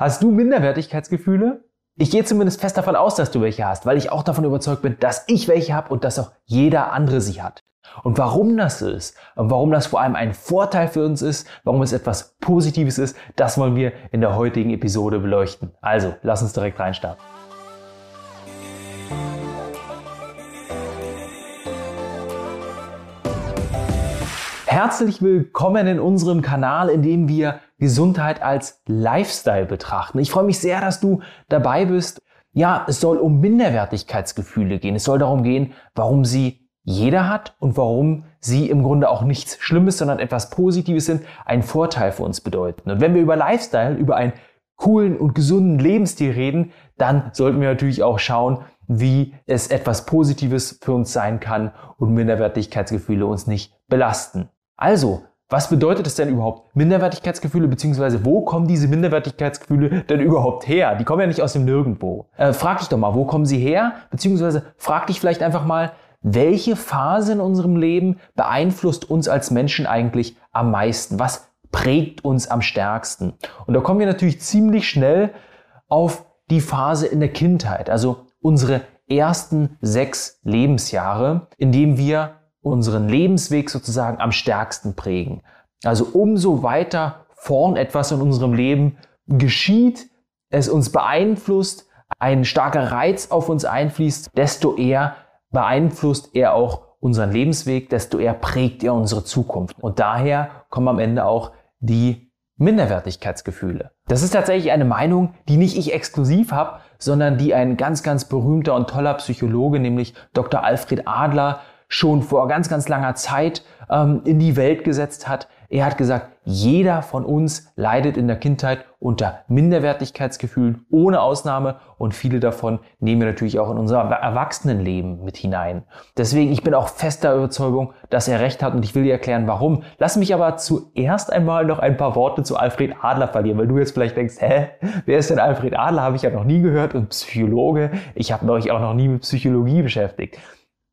Hast du Minderwertigkeitsgefühle? Ich gehe zumindest fest davon aus, dass du welche hast, weil ich auch davon überzeugt bin, dass ich welche habe und dass auch jeder andere sie hat. Und warum das so ist und warum das vor allem ein Vorteil für uns ist, warum es etwas Positives ist, das wollen wir in der heutigen Episode beleuchten. Also, lass uns direkt reinstarten. Herzlich willkommen in unserem Kanal, in dem wir Gesundheit als Lifestyle betrachten. Ich freue mich sehr, dass du dabei bist. Ja, es soll um Minderwertigkeitsgefühle gehen. Es soll darum gehen, warum sie jeder hat und warum sie im Grunde auch nichts Schlimmes, sondern etwas Positives sind, einen Vorteil für uns bedeuten. Und wenn wir über Lifestyle, über einen coolen und gesunden Lebensstil reden, dann sollten wir natürlich auch schauen, wie es etwas Positives für uns sein kann und Minderwertigkeitsgefühle uns nicht belasten. Also, was bedeutet es denn überhaupt Minderwertigkeitsgefühle, beziehungsweise wo kommen diese Minderwertigkeitsgefühle denn überhaupt her? Die kommen ja nicht aus dem Nirgendwo. Äh, frag dich doch mal, wo kommen sie her? Beziehungsweise frag dich vielleicht einfach mal, welche Phase in unserem Leben beeinflusst uns als Menschen eigentlich am meisten? Was prägt uns am stärksten? Und da kommen wir natürlich ziemlich schnell auf die Phase in der Kindheit, also unsere ersten sechs Lebensjahre, in dem wir unseren Lebensweg sozusagen am stärksten prägen. Also umso weiter vorn etwas in unserem Leben geschieht, es uns beeinflusst, ein starker Reiz auf uns einfließt, desto eher beeinflusst er auch unseren Lebensweg, desto eher prägt er unsere Zukunft. Und daher kommen am Ende auch die Minderwertigkeitsgefühle. Das ist tatsächlich eine Meinung, die nicht ich exklusiv habe, sondern die ein ganz, ganz berühmter und toller Psychologe, nämlich Dr. Alfred Adler, schon vor ganz, ganz langer Zeit ähm, in die Welt gesetzt hat. Er hat gesagt, jeder von uns leidet in der Kindheit unter Minderwertigkeitsgefühlen ohne Ausnahme und viele davon nehmen wir natürlich auch in unser Erwachsenenleben mit hinein. Deswegen, ich bin auch fester Überzeugung, dass er recht hat und ich will dir erklären, warum. Lass mich aber zuerst einmal noch ein paar Worte zu Alfred Adler verlieren, weil du jetzt vielleicht denkst, hä, wer ist denn Alfred Adler? Habe ich ja noch nie gehört und Psychologe. Ich habe mich auch noch nie mit Psychologie beschäftigt.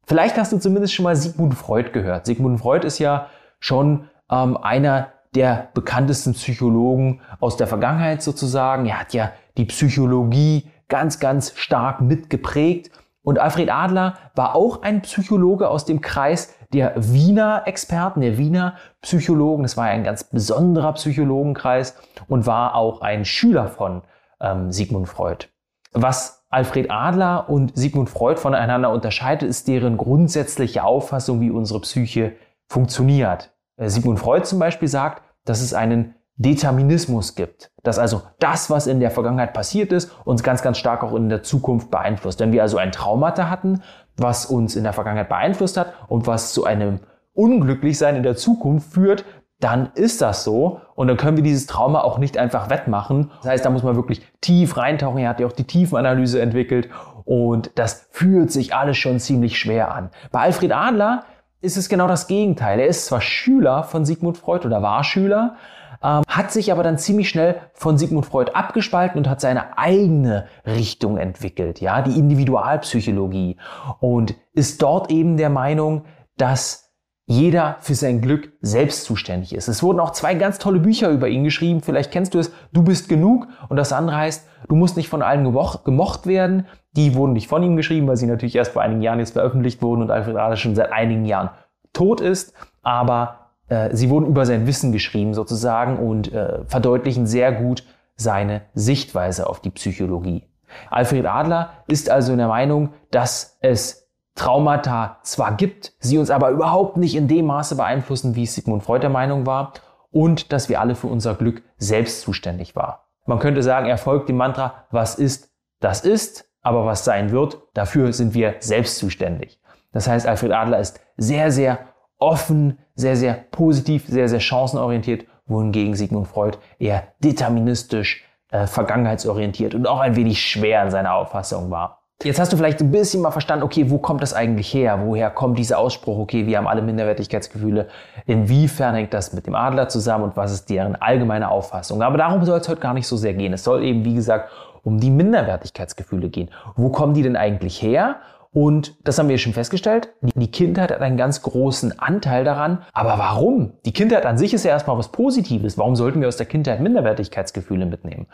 Vielleicht hast du zumindest schon mal Sigmund Freud gehört. Sigmund Freud ist ja schon ähm, einer der bekanntesten Psychologen aus der Vergangenheit sozusagen. Er hat ja die Psychologie ganz, ganz stark mitgeprägt. Und Alfred Adler war auch ein Psychologe aus dem Kreis der Wiener Experten, der Wiener Psychologen. Das war ein ganz besonderer Psychologenkreis und war auch ein Schüler von ähm, Sigmund Freud. Was Alfred Adler und Sigmund Freud voneinander unterscheidet, ist deren grundsätzliche Auffassung, wie unsere Psyche funktioniert. Äh, Sigmund Freud zum Beispiel sagt, dass es einen Determinismus gibt. Dass also das, was in der Vergangenheit passiert ist, uns ganz, ganz stark auch in der Zukunft beeinflusst. Wenn wir also ein Traumata hatten, was uns in der Vergangenheit beeinflusst hat und was zu einem Unglücklichsein in der Zukunft führt, dann ist das so und dann können wir dieses Trauma auch nicht einfach wettmachen. Das heißt, da muss man wirklich tief reintauchen. Er hat ja auch die Tiefenanalyse entwickelt und das fühlt sich alles schon ziemlich schwer an. Bei Alfred Adler ist es genau das Gegenteil. Er ist zwar Schüler von Sigmund Freud oder war Schüler, ähm, hat sich aber dann ziemlich schnell von Sigmund Freud abgespalten und hat seine eigene Richtung entwickelt, ja, die Individualpsychologie und ist dort eben der Meinung, dass jeder für sein Glück selbst zuständig ist. Es wurden auch zwei ganz tolle Bücher über ihn geschrieben. Vielleicht kennst du es, Du bist genug. Und das andere heißt, du musst nicht von allen gemocht werden. Die wurden nicht von ihm geschrieben, weil sie natürlich erst vor einigen Jahren jetzt veröffentlicht wurden und Alfred Adler schon seit einigen Jahren tot ist. Aber äh, sie wurden über sein Wissen geschrieben sozusagen und äh, verdeutlichen sehr gut seine Sichtweise auf die Psychologie. Alfred Adler ist also in der Meinung, dass es Traumata zwar gibt, sie uns aber überhaupt nicht in dem Maße beeinflussen, wie Sigmund Freud der Meinung war, und dass wir alle für unser Glück selbst zuständig waren. Man könnte sagen, er folgt dem Mantra, was ist, das ist, aber was sein wird, dafür sind wir selbst zuständig. Das heißt, Alfred Adler ist sehr, sehr offen, sehr, sehr positiv, sehr, sehr chancenorientiert, wohingegen Sigmund Freud eher deterministisch, äh, vergangenheitsorientiert und auch ein wenig schwer in seiner Auffassung war. Jetzt hast du vielleicht ein bisschen mal verstanden, okay, wo kommt das eigentlich her? Woher kommt dieser Ausspruch, okay, wir haben alle Minderwertigkeitsgefühle? Inwiefern hängt das mit dem Adler zusammen und was ist deren allgemeine Auffassung? Aber darum soll es heute gar nicht so sehr gehen. Es soll eben, wie gesagt, um die Minderwertigkeitsgefühle gehen. Wo kommen die denn eigentlich her? Und das haben wir schon festgestellt. Die Kindheit hat einen ganz großen Anteil daran. Aber warum? Die Kindheit an sich ist ja erstmal was Positives. Warum sollten wir aus der Kindheit Minderwertigkeitsgefühle mitnehmen?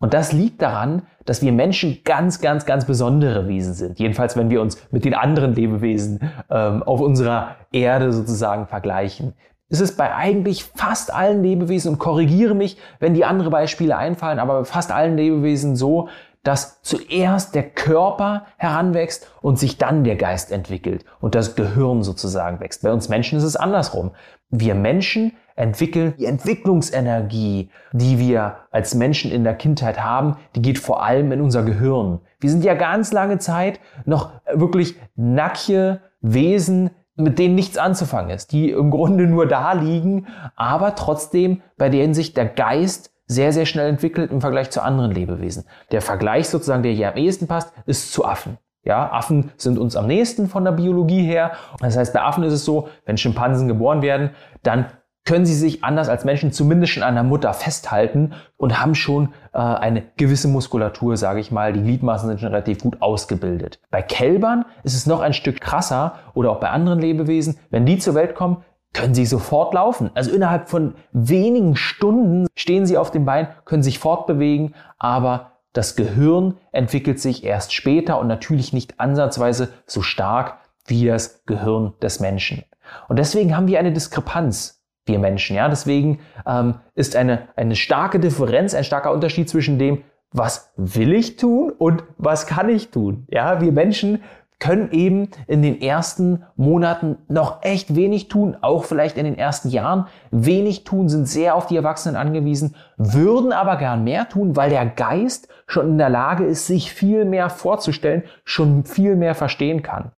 Und das liegt daran, dass wir Menschen ganz, ganz, ganz besondere Wesen sind. Jedenfalls, wenn wir uns mit den anderen Lebewesen ähm, auf unserer Erde sozusagen vergleichen. Es ist bei eigentlich fast allen Lebewesen, und korrigiere mich, wenn die andere Beispiele einfallen, aber bei fast allen Lebewesen so, dass zuerst der Körper heranwächst und sich dann der Geist entwickelt und das Gehirn sozusagen wächst. Bei uns Menschen ist es andersrum. Wir Menschen entwickeln die Entwicklungsenergie, die wir als Menschen in der Kindheit haben, die geht vor allem in unser Gehirn. Wir sind ja ganz lange Zeit noch wirklich nackige Wesen, mit denen nichts anzufangen ist, die im Grunde nur da liegen, aber trotzdem bei denen sich der Geist sehr, sehr schnell entwickelt im Vergleich zu anderen Lebewesen. Der Vergleich sozusagen, der hier am ehesten passt, ist zu Affen. Ja, Affen sind uns am nächsten von der Biologie her. Das heißt, bei Affen ist es so, wenn Schimpansen geboren werden, dann können sie sich anders als Menschen zumindest schon an der Mutter festhalten und haben schon äh, eine gewisse Muskulatur, sage ich mal. Die Gliedmaßen sind schon relativ gut ausgebildet. Bei Kälbern ist es noch ein Stück krasser oder auch bei anderen Lebewesen. Wenn die zur Welt kommen, können sie sofort laufen. Also innerhalb von wenigen Stunden stehen sie auf dem Bein, können sich fortbewegen, aber das Gehirn entwickelt sich erst später und natürlich nicht ansatzweise so stark wie das Gehirn des Menschen. Und deswegen haben wir eine Diskrepanz wir Menschen. Ja, deswegen ähm, ist eine, eine starke Differenz, ein starker Unterschied zwischen dem, was will ich tun und was kann ich tun. Ja, wir Menschen können eben in den ersten Monaten noch echt wenig tun, auch vielleicht in den ersten Jahren wenig tun, sind sehr auf die Erwachsenen angewiesen, würden aber gern mehr tun, weil der Geist schon in der Lage ist, sich viel mehr vorzustellen, schon viel mehr verstehen kann.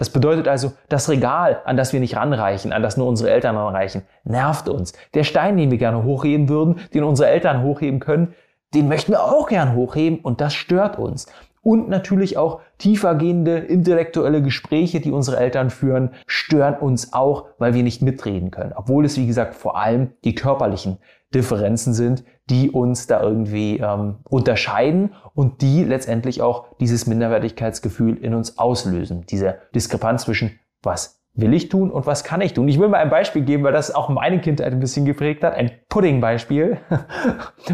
Das bedeutet also, das Regal, an das wir nicht ranreichen, an das nur unsere Eltern ranreichen, nervt uns. Der Stein, den wir gerne hochheben würden, den unsere Eltern hochheben können, den möchten wir auch gern hochheben und das stört uns. Und natürlich auch tiefergehende intellektuelle Gespräche, die unsere Eltern führen, stören uns auch, weil wir nicht mitreden können. Obwohl es, wie gesagt, vor allem die körperlichen Differenzen sind, die uns da irgendwie ähm, unterscheiden und die letztendlich auch dieses Minderwertigkeitsgefühl in uns auslösen. Diese Diskrepanz zwischen was will ich tun und was kann ich tun? Ich will mal ein Beispiel geben, weil das auch meine Kindheit ein bisschen geprägt hat. Ein Pudding-Beispiel.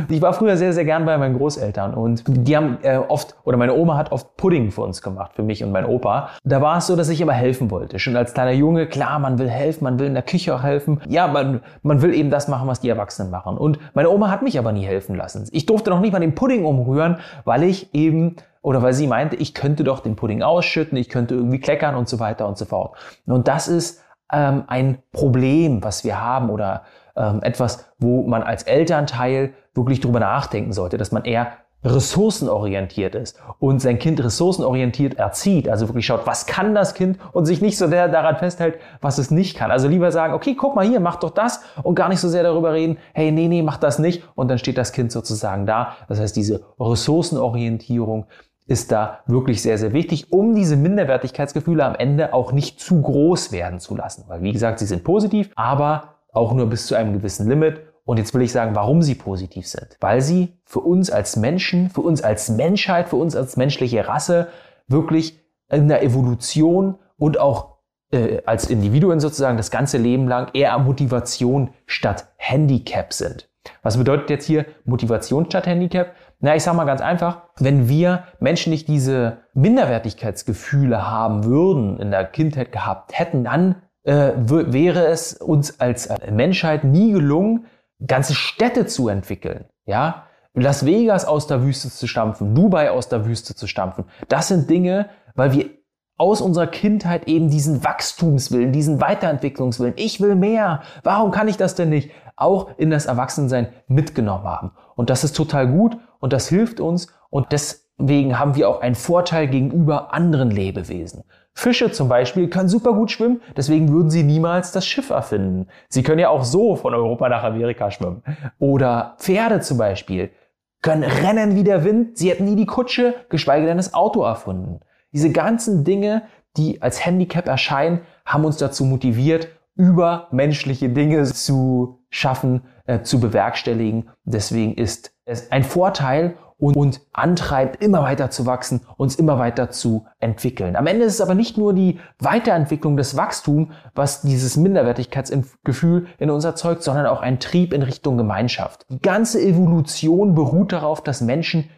Ich war früher sehr, sehr gern bei meinen Großeltern und die haben äh, oft, oder meine Oma hat oft Pudding für uns gemacht, für mich und mein Opa. Da war es so, dass ich immer helfen wollte. Schon als kleiner Junge, klar, man will helfen, man will in der Küche auch helfen. Ja, man, man will eben das machen, was die Erwachsenen machen. Und meine Oma hat mich aber nie helfen lassen. Ich durfte noch nicht mal den Pudding umrühren, weil ich eben oder weil sie meinte, ich könnte doch den Pudding ausschütten, ich könnte irgendwie kleckern und so weiter und so fort. Und das ist ähm, ein Problem, was wir haben oder ähm, etwas, wo man als Elternteil wirklich drüber nachdenken sollte, dass man eher ressourcenorientiert ist und sein Kind ressourcenorientiert erzieht, also wirklich schaut, was kann das Kind und sich nicht so sehr daran festhält, was es nicht kann. Also lieber sagen, okay, guck mal hier, mach doch das und gar nicht so sehr darüber reden, hey, nee, nee, mach das nicht und dann steht das Kind sozusagen da. Das heißt, diese Ressourcenorientierung ist da wirklich sehr, sehr wichtig, um diese Minderwertigkeitsgefühle am Ende auch nicht zu groß werden zu lassen. Weil, wie gesagt, sie sind positiv, aber auch nur bis zu einem gewissen Limit. Und jetzt will ich sagen, warum sie positiv sind. Weil sie für uns als Menschen, für uns als Menschheit, für uns als menschliche Rasse wirklich in der Evolution und auch äh, als Individuen sozusagen das ganze Leben lang eher Motivation statt Handicap sind. Was bedeutet jetzt hier Motivation statt Handicap? Na, ich sag mal ganz einfach, wenn wir Menschen nicht diese Minderwertigkeitsgefühle haben würden, in der Kindheit gehabt hätten, dann äh, wäre es uns als Menschheit nie gelungen, ganze Städte zu entwickeln. Ja, Las Vegas aus der Wüste zu stampfen, Dubai aus der Wüste zu stampfen. Das sind Dinge, weil wir aus unserer Kindheit eben diesen Wachstumswillen, diesen Weiterentwicklungswillen, ich will mehr, warum kann ich das denn nicht, auch in das Erwachsensein mitgenommen haben. Und das ist total gut und das hilft uns und deswegen haben wir auch einen Vorteil gegenüber anderen Lebewesen. Fische zum Beispiel können super gut schwimmen, deswegen würden sie niemals das Schiff erfinden. Sie können ja auch so von Europa nach Amerika schwimmen. Oder Pferde zum Beispiel können rennen wie der Wind, sie hätten nie die Kutsche, geschweige denn das Auto erfunden. Diese ganzen Dinge, die als Handicap erscheinen, haben uns dazu motiviert, übermenschliche Dinge zu schaffen, äh, zu bewerkstelligen. Deswegen ist es ein Vorteil und, und antreibt, immer weiter zu wachsen, uns immer weiter zu entwickeln. Am Ende ist es aber nicht nur die Weiterentwicklung des Wachstums, was dieses Minderwertigkeitsgefühl in uns erzeugt, sondern auch ein Trieb in Richtung Gemeinschaft. Die ganze Evolution beruht darauf, dass Menschen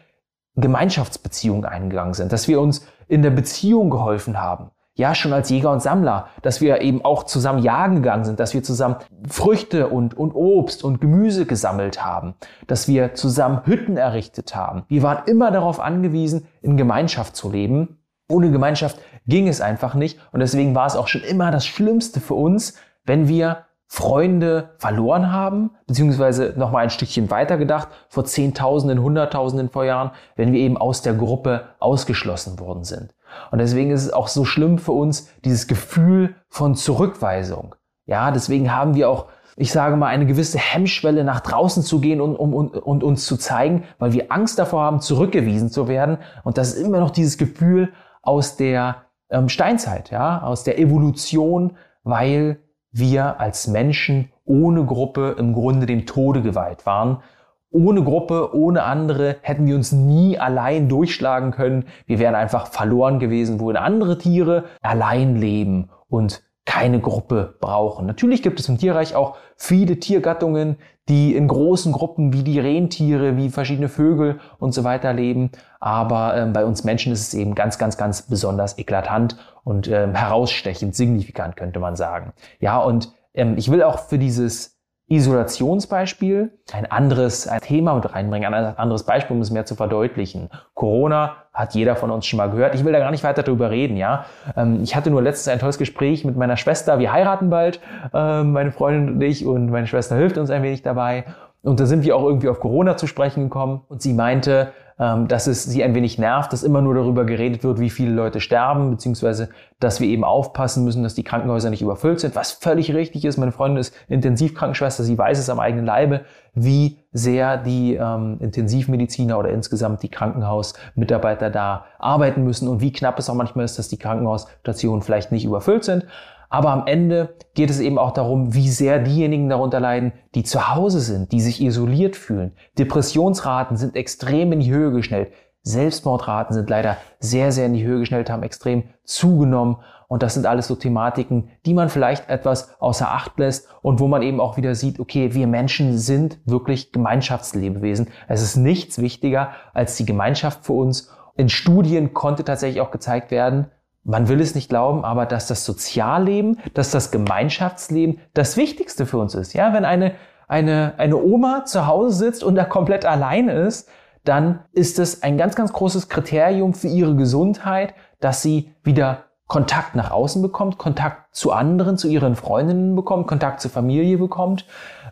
Gemeinschaftsbeziehungen eingegangen sind, dass wir uns in der Beziehung geholfen haben, ja schon als Jäger und Sammler, dass wir eben auch zusammen jagen gegangen sind, dass wir zusammen Früchte und, und Obst und Gemüse gesammelt haben, dass wir zusammen Hütten errichtet haben. Wir waren immer darauf angewiesen, in Gemeinschaft zu leben. Ohne Gemeinschaft ging es einfach nicht und deswegen war es auch schon immer das Schlimmste für uns, wenn wir Freunde verloren haben, beziehungsweise nochmal ein Stückchen weiter gedacht, vor Zehntausenden, Hunderttausenden vor Jahren, wenn wir eben aus der Gruppe ausgeschlossen worden sind. Und deswegen ist es auch so schlimm für uns, dieses Gefühl von Zurückweisung. Ja, deswegen haben wir auch, ich sage mal, eine gewisse Hemmschwelle nach draußen zu gehen und, um, und, und uns zu zeigen, weil wir Angst davor haben, zurückgewiesen zu werden. Und das ist immer noch dieses Gefühl aus der ähm, Steinzeit, ja, aus der Evolution, weil wir als Menschen ohne Gruppe im Grunde dem Tode geweiht waren ohne Gruppe, ohne andere hätten wir uns nie allein durchschlagen können. Wir wären einfach verloren gewesen, wo andere Tiere allein leben und keine Gruppe brauchen. Natürlich gibt es im Tierreich auch viele Tiergattungen, die in großen Gruppen wie die Rentiere, wie verschiedene Vögel und so weiter leben. Aber äh, bei uns Menschen ist es eben ganz, ganz, ganz besonders eklatant und äh, herausstechend, signifikant könnte man sagen. Ja, und ähm, ich will auch für dieses Isolationsbeispiel, ein anderes Thema mit reinbringen, ein anderes Beispiel, um es mehr zu verdeutlichen. Corona hat jeder von uns schon mal gehört. Ich will da gar nicht weiter darüber reden, ja. Ähm, ich hatte nur letztens ein tolles Gespräch mit meiner Schwester. Wir heiraten bald, ähm, meine Freundin und ich, und meine Schwester hilft uns ein wenig dabei. Und da sind wir auch irgendwie auf Corona zu sprechen gekommen. Und sie meinte, dass es sie ein wenig nervt, dass immer nur darüber geredet wird, wie viele Leute sterben, beziehungsweise dass wir eben aufpassen müssen, dass die Krankenhäuser nicht überfüllt sind, was völlig richtig ist. Meine Freundin ist Intensivkrankenschwester, sie weiß es am eigenen Leibe, wie sehr die ähm, Intensivmediziner oder insgesamt die Krankenhausmitarbeiter da arbeiten müssen und wie knapp es auch manchmal ist, dass die Krankenhausstationen vielleicht nicht überfüllt sind. Aber am Ende geht es eben auch darum, wie sehr diejenigen darunter leiden, die zu Hause sind, die sich isoliert fühlen. Depressionsraten sind extrem in die Höhe geschnellt. Selbstmordraten sind leider sehr, sehr in die Höhe geschnellt, haben extrem zugenommen. Und das sind alles so Thematiken, die man vielleicht etwas außer Acht lässt und wo man eben auch wieder sieht, okay, wir Menschen sind wirklich Gemeinschaftslebewesen. Es ist nichts wichtiger als die Gemeinschaft für uns. In Studien konnte tatsächlich auch gezeigt werden, man will es nicht glauben, aber dass das Sozialleben, dass das Gemeinschaftsleben das Wichtigste für uns ist. Ja, wenn eine, eine, eine Oma zu Hause sitzt und da komplett alleine ist, dann ist es ein ganz, ganz großes Kriterium für ihre Gesundheit, dass sie wieder Kontakt nach außen bekommt, Kontakt zu anderen, zu ihren Freundinnen bekommt, Kontakt zur Familie bekommt,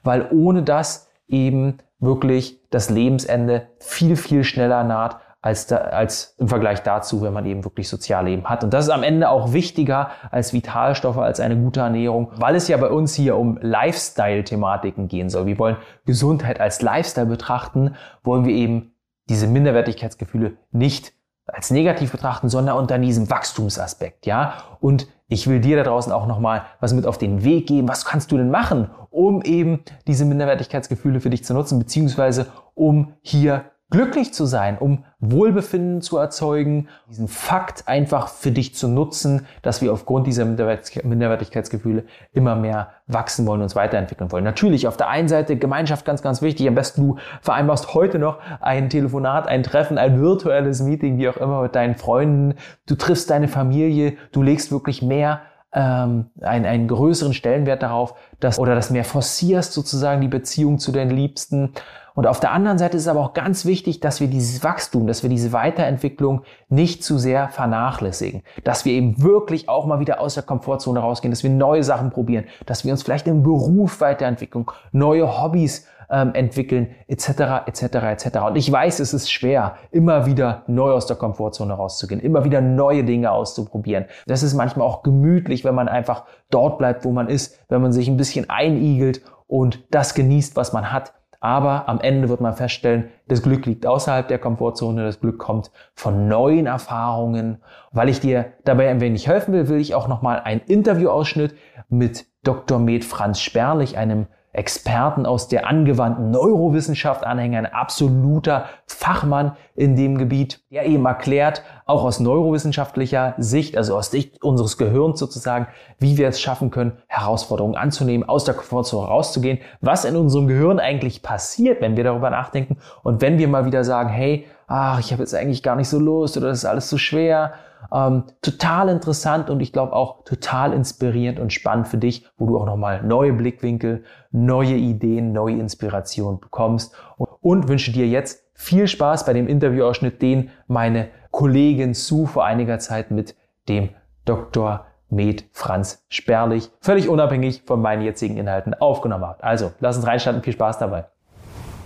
weil ohne das eben wirklich das Lebensende viel, viel schneller naht, als, da, als im Vergleich dazu, wenn man eben wirklich Sozialleben hat. Und das ist am Ende auch wichtiger als Vitalstoffe, als eine gute Ernährung, weil es ja bei uns hier um Lifestyle-Thematiken gehen soll. Wir wollen Gesundheit als Lifestyle betrachten, wollen wir eben diese Minderwertigkeitsgefühle nicht als negativ betrachten, sondern unter diesem Wachstumsaspekt, ja. Und ich will dir da draußen auch nochmal was mit auf den Weg geben. Was kannst du denn machen, um eben diese Minderwertigkeitsgefühle für dich zu nutzen, beziehungsweise um hier glücklich zu sein, um Wohlbefinden zu erzeugen, diesen Fakt einfach für dich zu nutzen, dass wir aufgrund dieser Minderwertigkeitsgefühle immer mehr wachsen wollen, uns weiterentwickeln wollen. Natürlich auf der einen Seite Gemeinschaft ganz, ganz wichtig. Am besten du vereinbarst heute noch ein Telefonat, ein Treffen, ein virtuelles Meeting, wie auch immer mit deinen Freunden. Du triffst deine Familie, du legst wirklich mehr ähm, einen, einen größeren Stellenwert darauf, dass oder das mehr forcierst sozusagen die Beziehung zu deinen Liebsten und auf der anderen Seite ist es aber auch ganz wichtig, dass wir dieses Wachstum, dass wir diese Weiterentwicklung nicht zu sehr vernachlässigen. Dass wir eben wirklich auch mal wieder aus der Komfortzone rausgehen, dass wir neue Sachen probieren, dass wir uns vielleicht im Beruf weiterentwickeln, neue Hobbys ähm, entwickeln, etc., etc., etc. Und ich weiß, es ist schwer, immer wieder neu aus der Komfortzone rauszugehen, immer wieder neue Dinge auszuprobieren. Das ist manchmal auch gemütlich, wenn man einfach dort bleibt, wo man ist, wenn man sich ein bisschen einigelt und das genießt, was man hat. Aber am Ende wird man feststellen, das Glück liegt außerhalb der Komfortzone, das Glück kommt von neuen Erfahrungen. Weil ich dir dabei ein wenig helfen will, will ich auch nochmal einen Interviewausschnitt mit Dr. Med Franz Sperlich, einem Experten aus der angewandten Neurowissenschaft anhängen, ein absoluter Fachmann in dem Gebiet, der eben erklärt, auch aus neurowissenschaftlicher Sicht, also aus Sicht unseres Gehirns sozusagen, wie wir es schaffen können, Herausforderungen anzunehmen, aus der Komfortzone rauszugehen, was in unserem Gehirn eigentlich passiert, wenn wir darüber nachdenken und wenn wir mal wieder sagen, hey, ach, ich habe jetzt eigentlich gar nicht so Lust oder das ist alles zu schwer. Ähm, total interessant und ich glaube auch total inspirierend und spannend für dich, wo du auch nochmal neue Blickwinkel, neue Ideen, neue Inspiration bekommst und, und wünsche dir jetzt viel Spaß bei dem Interviewausschnitt, den meine Kollegin Sue vor einiger Zeit mit dem Dr. Med Franz Sperlich, völlig unabhängig von meinen jetzigen Inhalten aufgenommen hat. Also, lass uns reinstarten. Viel Spaß dabei.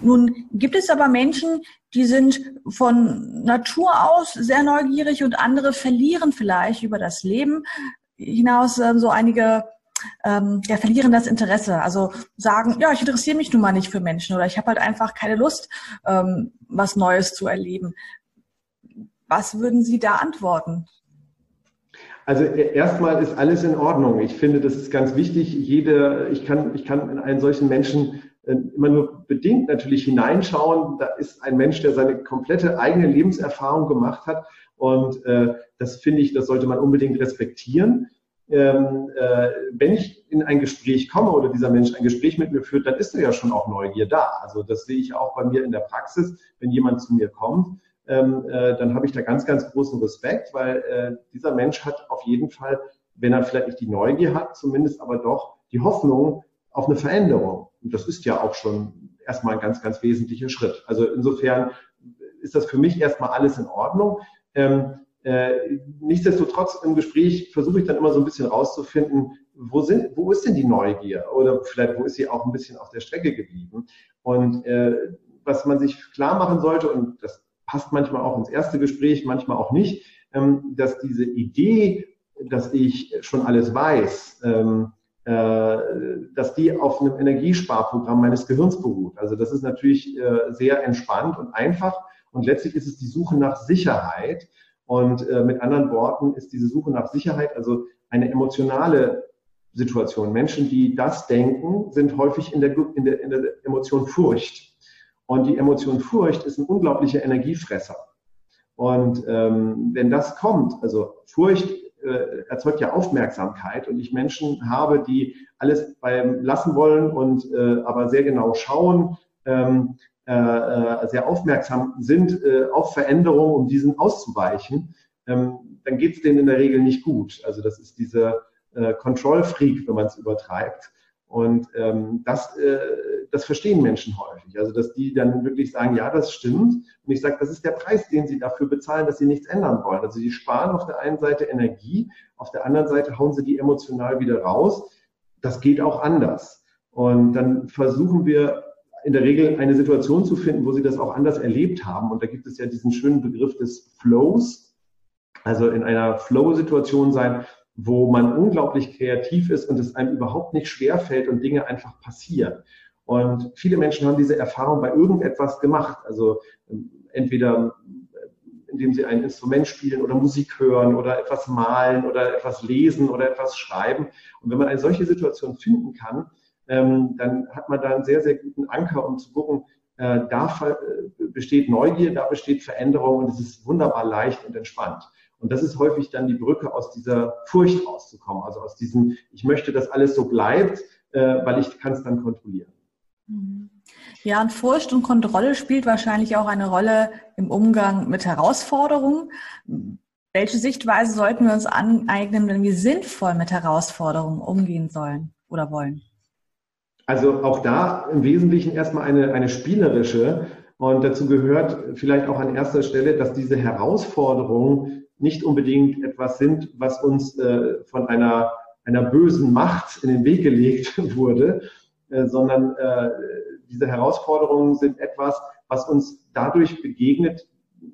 Nun gibt es aber Menschen, die sind von Natur aus sehr neugierig und andere verlieren vielleicht über das Leben hinaus äh, so einige ähm, ja, verlieren das Interesse. Also sagen, ja, ich interessiere mich nun mal nicht für Menschen oder ich habe halt einfach keine Lust, ähm, was Neues zu erleben. Was würden Sie da antworten? Also e, erstmal ist alles in Ordnung. Ich finde, das ist ganz wichtig. Jede, ich kann, ich kann in einen solchen Menschen immer nur bedingt natürlich hineinschauen. Da ist ein Mensch, der seine komplette eigene Lebenserfahrung gemacht hat. Und äh, das finde ich, das sollte man unbedingt respektieren. Ähm, äh, wenn ich in ein Gespräch komme oder dieser Mensch ein Gespräch mit mir führt, dann ist da ja schon auch Neugier da. Also das sehe ich auch bei mir in der Praxis, wenn jemand zu mir kommt. Ähm, äh, dann habe ich da ganz, ganz großen Respekt, weil äh, dieser Mensch hat auf jeden Fall, wenn er vielleicht nicht die Neugier hat, zumindest aber doch die Hoffnung auf eine Veränderung. Und das ist ja auch schon erstmal ein ganz, ganz wesentlicher Schritt. Also insofern ist das für mich erstmal alles in Ordnung. Ähm, äh, nichtsdestotrotz im Gespräch versuche ich dann immer so ein bisschen rauszufinden, wo, sind, wo ist denn die Neugier oder vielleicht wo ist sie auch ein bisschen auf der Strecke geblieben. Und äh, was man sich klar machen sollte, und das passt manchmal auch ins erste Gespräch, manchmal auch nicht, ähm, dass diese Idee, dass ich schon alles weiß, ähm, äh, dass die auf einem Energiesparprogramm meines Gehirns beruht. Also das ist natürlich äh, sehr entspannt und einfach. Und letztlich ist es die Suche nach Sicherheit. Und äh, mit anderen Worten ist diese Suche nach Sicherheit also eine emotionale Situation. Menschen, die das denken, sind häufig in der, in der, in der Emotion Furcht. Und die Emotion Furcht ist ein unglaublicher Energiefresser. Und ähm, wenn das kommt, also Furcht äh, erzeugt ja Aufmerksamkeit und ich Menschen habe, die alles beim lassen wollen und äh, aber sehr genau schauen, ähm, äh, äh sehr aufmerksam sind äh, auf Veränderungen, um diesen auszuweichen, ähm, dann geht es denen in der Regel nicht gut. Also das ist diese äh, Control Freak, wenn man es übertreibt. Und ähm, das, äh, das verstehen Menschen häufig. Also dass die dann wirklich sagen, ja, das stimmt. Und ich sage, das ist der Preis, den sie dafür bezahlen, dass sie nichts ändern wollen. Also sie sparen auf der einen Seite Energie, auf der anderen Seite hauen sie die emotional wieder raus. Das geht auch anders. Und dann versuchen wir in der Regel eine Situation zu finden, wo sie das auch anders erlebt haben. Und da gibt es ja diesen schönen Begriff des Flows. Also in einer Flow-Situation sein, wo man unglaublich kreativ ist und es einem überhaupt nicht schwerfällt und Dinge einfach passieren. Und viele Menschen haben diese Erfahrung bei irgendetwas gemacht. Also ähm, entweder äh, indem sie ein Instrument spielen oder Musik hören oder etwas malen oder etwas lesen oder etwas schreiben. Und wenn man eine solche Situation finden kann, ähm, dann hat man da einen sehr, sehr guten Anker, um zu gucken, äh, da äh, besteht Neugier, da besteht Veränderung und es ist wunderbar leicht und entspannt. Und das ist häufig dann die Brücke, aus dieser Furcht rauszukommen, also aus diesem, ich möchte, dass alles so bleibt, äh, weil ich kann es dann kontrollieren. Mhm. Ja, und Furcht und Kontrolle spielt wahrscheinlich auch eine Rolle im Umgang mit Herausforderungen. Welche Sichtweise sollten wir uns aneignen, wenn wir sinnvoll mit Herausforderungen umgehen sollen oder wollen? Also auch da im Wesentlichen erstmal eine, eine spielerische. Und dazu gehört vielleicht auch an erster Stelle, dass diese Herausforderungen nicht unbedingt etwas sind, was uns äh, von einer, einer bösen Macht in den Weg gelegt wurde, äh, sondern äh, diese Herausforderungen sind etwas, was uns dadurch begegnet,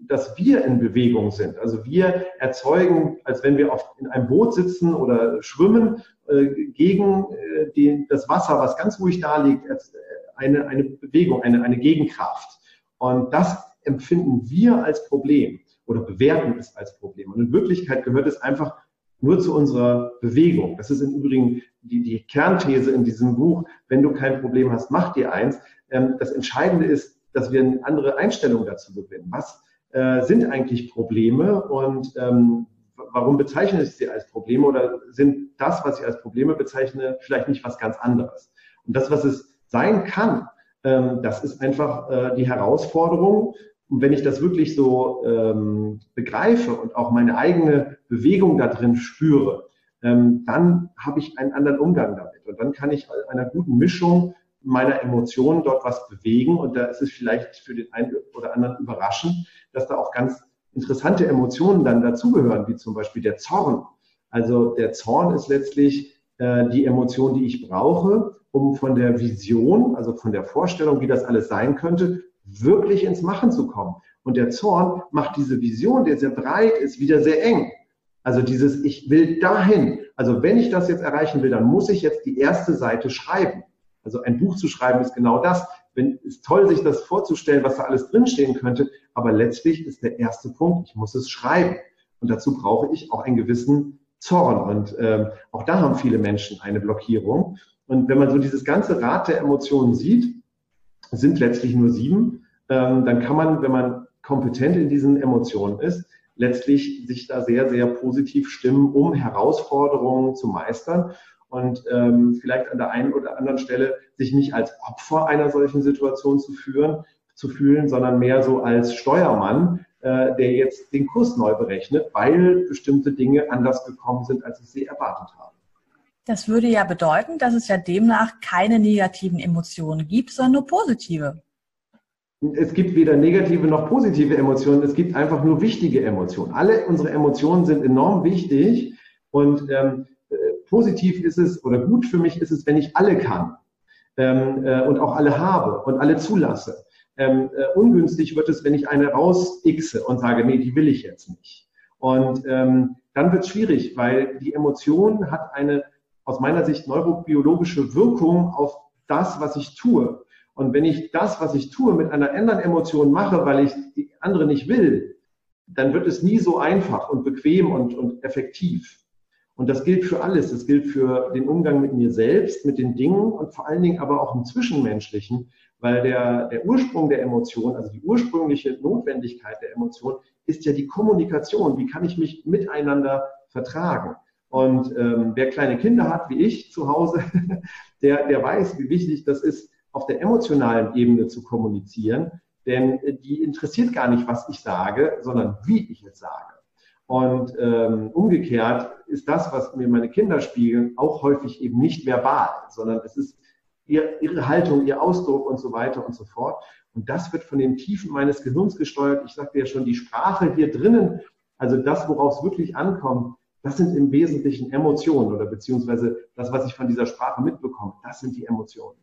dass wir in Bewegung sind. Also wir erzeugen, als wenn wir auf, in einem Boot sitzen oder schwimmen, äh, gegen äh, den, das Wasser, was ganz ruhig da liegt, äh, eine, eine Bewegung, eine, eine Gegenkraft. Und das empfinden wir als Problem oder bewerten es als Problem. Und in Wirklichkeit gehört es einfach nur zu unserer Bewegung. Das ist im Übrigen die, die Kernthese in diesem Buch, wenn du kein Problem hast, mach dir eins. Ähm, das Entscheidende ist, dass wir eine andere Einstellung dazu gewinnen. Was äh, sind eigentlich Probleme und ähm, warum bezeichne ich sie als Probleme oder sind das, was ich als Probleme bezeichne, vielleicht nicht was ganz anderes? Und das, was es sein kann, ähm, das ist einfach äh, die Herausforderung. Und wenn ich das wirklich so ähm, begreife und auch meine eigene Bewegung da drin spüre, ähm, dann habe ich einen anderen Umgang damit. Und dann kann ich einer guten Mischung meiner Emotionen dort was bewegen. Und da ist es vielleicht für den einen oder anderen überraschend, dass da auch ganz interessante Emotionen dann dazugehören, wie zum Beispiel der Zorn. Also der Zorn ist letztlich äh, die Emotion, die ich brauche, um von der Vision, also von der Vorstellung, wie das alles sein könnte, wirklich ins Machen zu kommen. Und der Zorn macht diese Vision, der sehr breit ist, wieder sehr eng. Also dieses, ich will dahin. Also wenn ich das jetzt erreichen will, dann muss ich jetzt die erste Seite schreiben. Also ein Buch zu schreiben ist genau das. Wenn, ist toll, sich das vorzustellen, was da alles drinstehen könnte. Aber letztlich ist der erste Punkt, ich muss es schreiben. Und dazu brauche ich auch einen gewissen Zorn. Und ähm, auch da haben viele Menschen eine Blockierung. Und wenn man so dieses ganze Rad der Emotionen sieht, sind letztlich nur sieben, ähm, dann kann man, wenn man kompetent in diesen Emotionen ist, letztlich sich da sehr, sehr positiv stimmen, um Herausforderungen zu meistern und ähm, vielleicht an der einen oder anderen Stelle sich nicht als Opfer einer solchen Situation zu führen, zu fühlen, sondern mehr so als Steuermann, äh, der jetzt den Kurs neu berechnet, weil bestimmte Dinge anders gekommen sind, als ich sie erwartet habe. Das würde ja bedeuten, dass es ja demnach keine negativen Emotionen gibt, sondern nur positive. Es gibt weder negative noch positive Emotionen, es gibt einfach nur wichtige Emotionen. Alle unsere Emotionen sind enorm wichtig und ähm, äh, positiv ist es oder gut für mich ist es, wenn ich alle kann ähm, äh, und auch alle habe und alle zulasse. Ähm, äh, ungünstig wird es, wenn ich eine raus xe und sage, nee, die will ich jetzt nicht. Und ähm, dann wird es schwierig, weil die Emotion hat eine aus meiner Sicht neurobiologische Wirkung auf das, was ich tue. Und wenn ich das, was ich tue, mit einer anderen Emotion mache, weil ich die andere nicht will, dann wird es nie so einfach und bequem und, und effektiv. Und das gilt für alles. Das gilt für den Umgang mit mir selbst, mit den Dingen und vor allen Dingen aber auch im Zwischenmenschlichen, weil der, der Ursprung der Emotion, also die ursprüngliche Notwendigkeit der Emotion, ist ja die Kommunikation. Wie kann ich mich miteinander vertragen? Und ähm, wer kleine Kinder hat, wie ich zu Hause, der, der weiß, wie wichtig das ist, auf der emotionalen Ebene zu kommunizieren. Denn die interessiert gar nicht, was ich sage, sondern wie ich es sage. Und ähm, umgekehrt ist das, was mir meine Kinder spiegeln, auch häufig eben nicht verbal, sondern es ist ihr, ihre Haltung, ihr Ausdruck und so weiter und so fort. Und das wird von den Tiefen meines Gehirns gesteuert. Ich sagte ja schon, die Sprache hier drinnen, also das, worauf es wirklich ankommt, das sind im Wesentlichen Emotionen oder beziehungsweise das, was ich von dieser Sprache mitbekomme, das sind die Emotionen.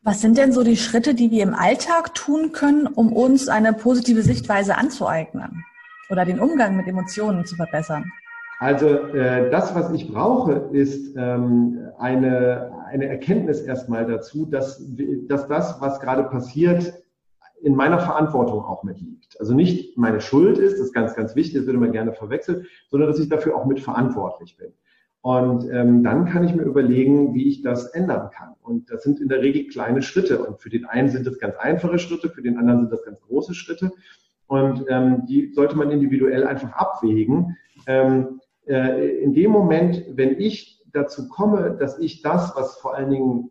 Was sind denn so die Schritte, die wir im Alltag tun können, um uns eine positive Sichtweise anzueignen oder den Umgang mit Emotionen zu verbessern? Also äh, das, was ich brauche, ist ähm, eine, eine Erkenntnis erstmal dazu, dass, dass das, was gerade passiert, in meiner Verantwortung auch mitliegt. Also nicht meine Schuld ist, das ist ganz, ganz wichtig, das würde man gerne verwechseln, sondern dass ich dafür auch mitverantwortlich bin. Und ähm, dann kann ich mir überlegen, wie ich das ändern kann. Und das sind in der Regel kleine Schritte. Und für den einen sind das ganz einfache Schritte, für den anderen sind das ganz große Schritte. Und ähm, die sollte man individuell einfach abwägen. Ähm, äh, in dem Moment, wenn ich dazu komme, dass ich das, was vor allen Dingen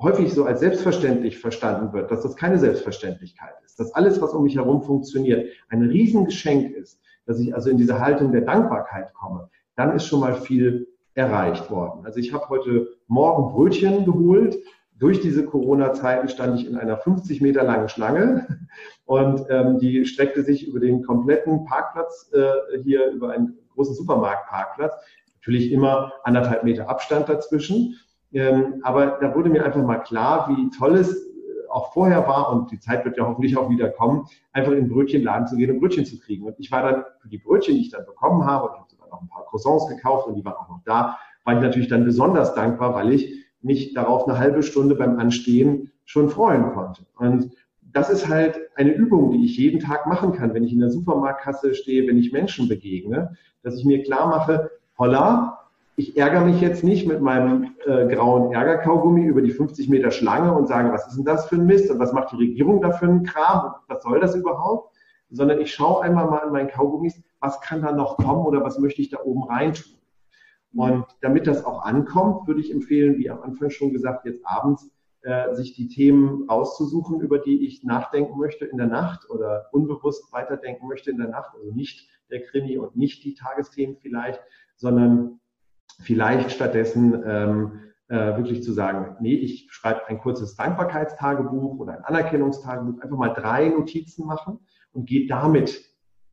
häufig so als selbstverständlich verstanden wird, dass das keine Selbstverständlichkeit ist, dass alles, was um mich herum funktioniert, ein Riesengeschenk ist, dass ich also in diese Haltung der Dankbarkeit komme, dann ist schon mal viel erreicht worden. Also ich habe heute Morgen Brötchen geholt. Durch diese Corona-Zeiten stand ich in einer 50 Meter langen Schlange und ähm, die streckte sich über den kompletten Parkplatz äh, hier, über einen großen Supermarktparkplatz. Natürlich immer anderthalb Meter Abstand dazwischen. Ähm, aber da wurde mir einfach mal klar, wie toll es äh, auch vorher war und die Zeit wird ja hoffentlich auch wieder kommen, einfach in den Brötchenladen zu gehen und Brötchen zu kriegen. Und ich war dann für die Brötchen, die ich dann bekommen habe, ich habe sogar noch ein paar Croissants gekauft und die waren auch noch da, war ich natürlich dann besonders dankbar, weil ich mich darauf eine halbe Stunde beim Anstehen schon freuen konnte. Und das ist halt eine Übung, die ich jeden Tag machen kann, wenn ich in der Supermarktkasse stehe, wenn ich Menschen begegne, dass ich mir klar mache, holla, ich ärgere mich jetzt nicht mit meinem äh, grauen Ärgerkaugummi über die 50 Meter Schlange und sage, was ist denn das für ein Mist und was macht die Regierung da für einen Kram und was soll das überhaupt? Sondern ich schaue einmal mal in meinen Kaugummis, was kann da noch kommen oder was möchte ich da oben rein tun. Und damit das auch ankommt, würde ich empfehlen, wie am Anfang schon gesagt, jetzt abends äh, sich die Themen auszusuchen, über die ich nachdenken möchte in der Nacht oder unbewusst weiterdenken möchte in der Nacht. Also nicht der Krimi und nicht die Tagesthemen vielleicht, sondern vielleicht stattdessen ähm, äh, wirklich zu sagen, nee, ich schreibe ein kurzes Dankbarkeitstagebuch oder ein Anerkennungstagebuch, einfach mal drei Notizen machen und gehe damit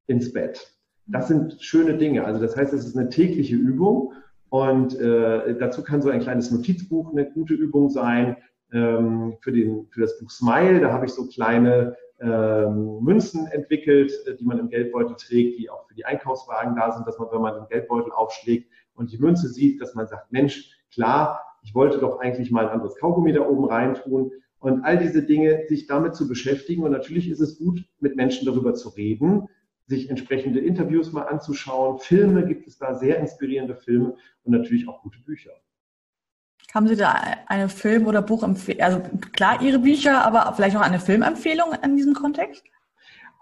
ins Bett. Das sind schöne Dinge. Also das heißt, es ist eine tägliche Übung und äh, dazu kann so ein kleines Notizbuch eine gute Übung sein. Ähm, für, den, für das Buch Smile, da habe ich so kleine ähm, Münzen entwickelt, äh, die man im Geldbeutel trägt, die auch für die Einkaufswagen da sind, dass man, wenn man den Geldbeutel aufschlägt, und die Münze sieht, dass man sagt, Mensch, klar, ich wollte doch eigentlich mal ein anderes Kaugummi da oben reintun und all diese Dinge, sich damit zu beschäftigen. Und natürlich ist es gut, mit Menschen darüber zu reden, sich entsprechende Interviews mal anzuschauen. Filme gibt es da, sehr inspirierende Filme und natürlich auch gute Bücher. Haben Sie da eine Film- oder Buchempfehlung? Also klar Ihre Bücher, aber vielleicht auch eine Filmempfehlung in diesem Kontext?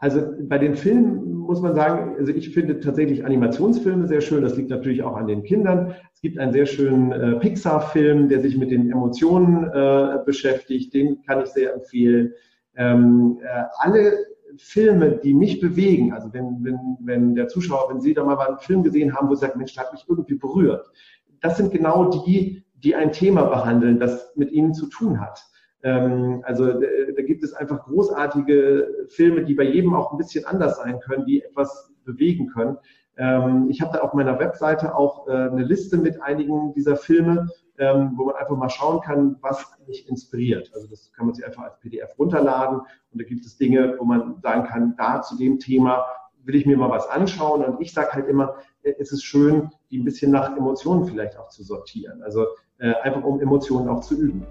Also bei den Filmen muss man sagen, also ich finde tatsächlich Animationsfilme sehr schön. Das liegt natürlich auch an den Kindern. Es gibt einen sehr schönen äh, Pixar-Film, der sich mit den Emotionen äh, beschäftigt. Den kann ich sehr empfehlen. Ähm, äh, alle Filme, die mich bewegen, also wenn, wenn, wenn der Zuschauer, wenn Sie da mal einen Film gesehen haben, wo Sie sagen, Mensch, der hat mich irgendwie berührt. Das sind genau die, die ein Thema behandeln, das mit Ihnen zu tun hat. Ähm, also da gibt es einfach großartige Filme, die bei jedem auch ein bisschen anders sein können, die etwas bewegen können. Ähm, ich habe da auf meiner Webseite auch äh, eine Liste mit einigen dieser Filme, ähm, wo man einfach mal schauen kann, was mich inspiriert. Also das kann man sich einfach als PDF runterladen und da gibt es Dinge, wo man sagen kann, da zu dem Thema will ich mir mal was anschauen und ich sage halt immer, äh, es ist schön, die ein bisschen nach Emotionen vielleicht auch zu sortieren. Also äh, einfach um Emotionen auch zu üben.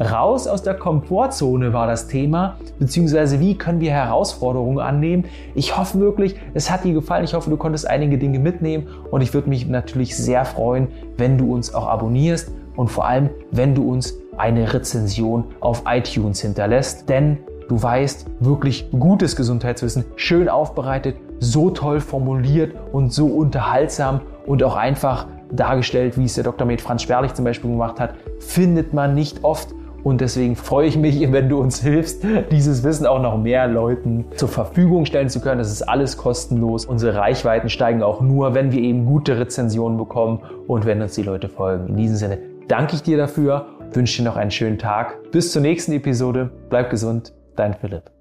Raus aus der Komfortzone war das Thema, beziehungsweise wie können wir Herausforderungen annehmen. Ich hoffe wirklich, es hat dir gefallen. Ich hoffe, du konntest einige Dinge mitnehmen und ich würde mich natürlich sehr freuen, wenn du uns auch abonnierst und vor allem, wenn du uns eine Rezension auf iTunes hinterlässt, denn du weißt, wirklich gutes Gesundheitswissen, schön aufbereitet, so toll formuliert und so unterhaltsam und auch einfach dargestellt, wie es der Dr. Med Franz Sperlich zum Beispiel gemacht hat, findet man nicht oft. Und deswegen freue ich mich, wenn du uns hilfst, dieses Wissen auch noch mehr Leuten zur Verfügung stellen zu können. Das ist alles kostenlos. Unsere Reichweiten steigen auch nur, wenn wir eben gute Rezensionen bekommen und wenn uns die Leute folgen. In diesem Sinne danke ich dir dafür, wünsche dir noch einen schönen Tag. Bis zur nächsten Episode. Bleib gesund, dein Philipp.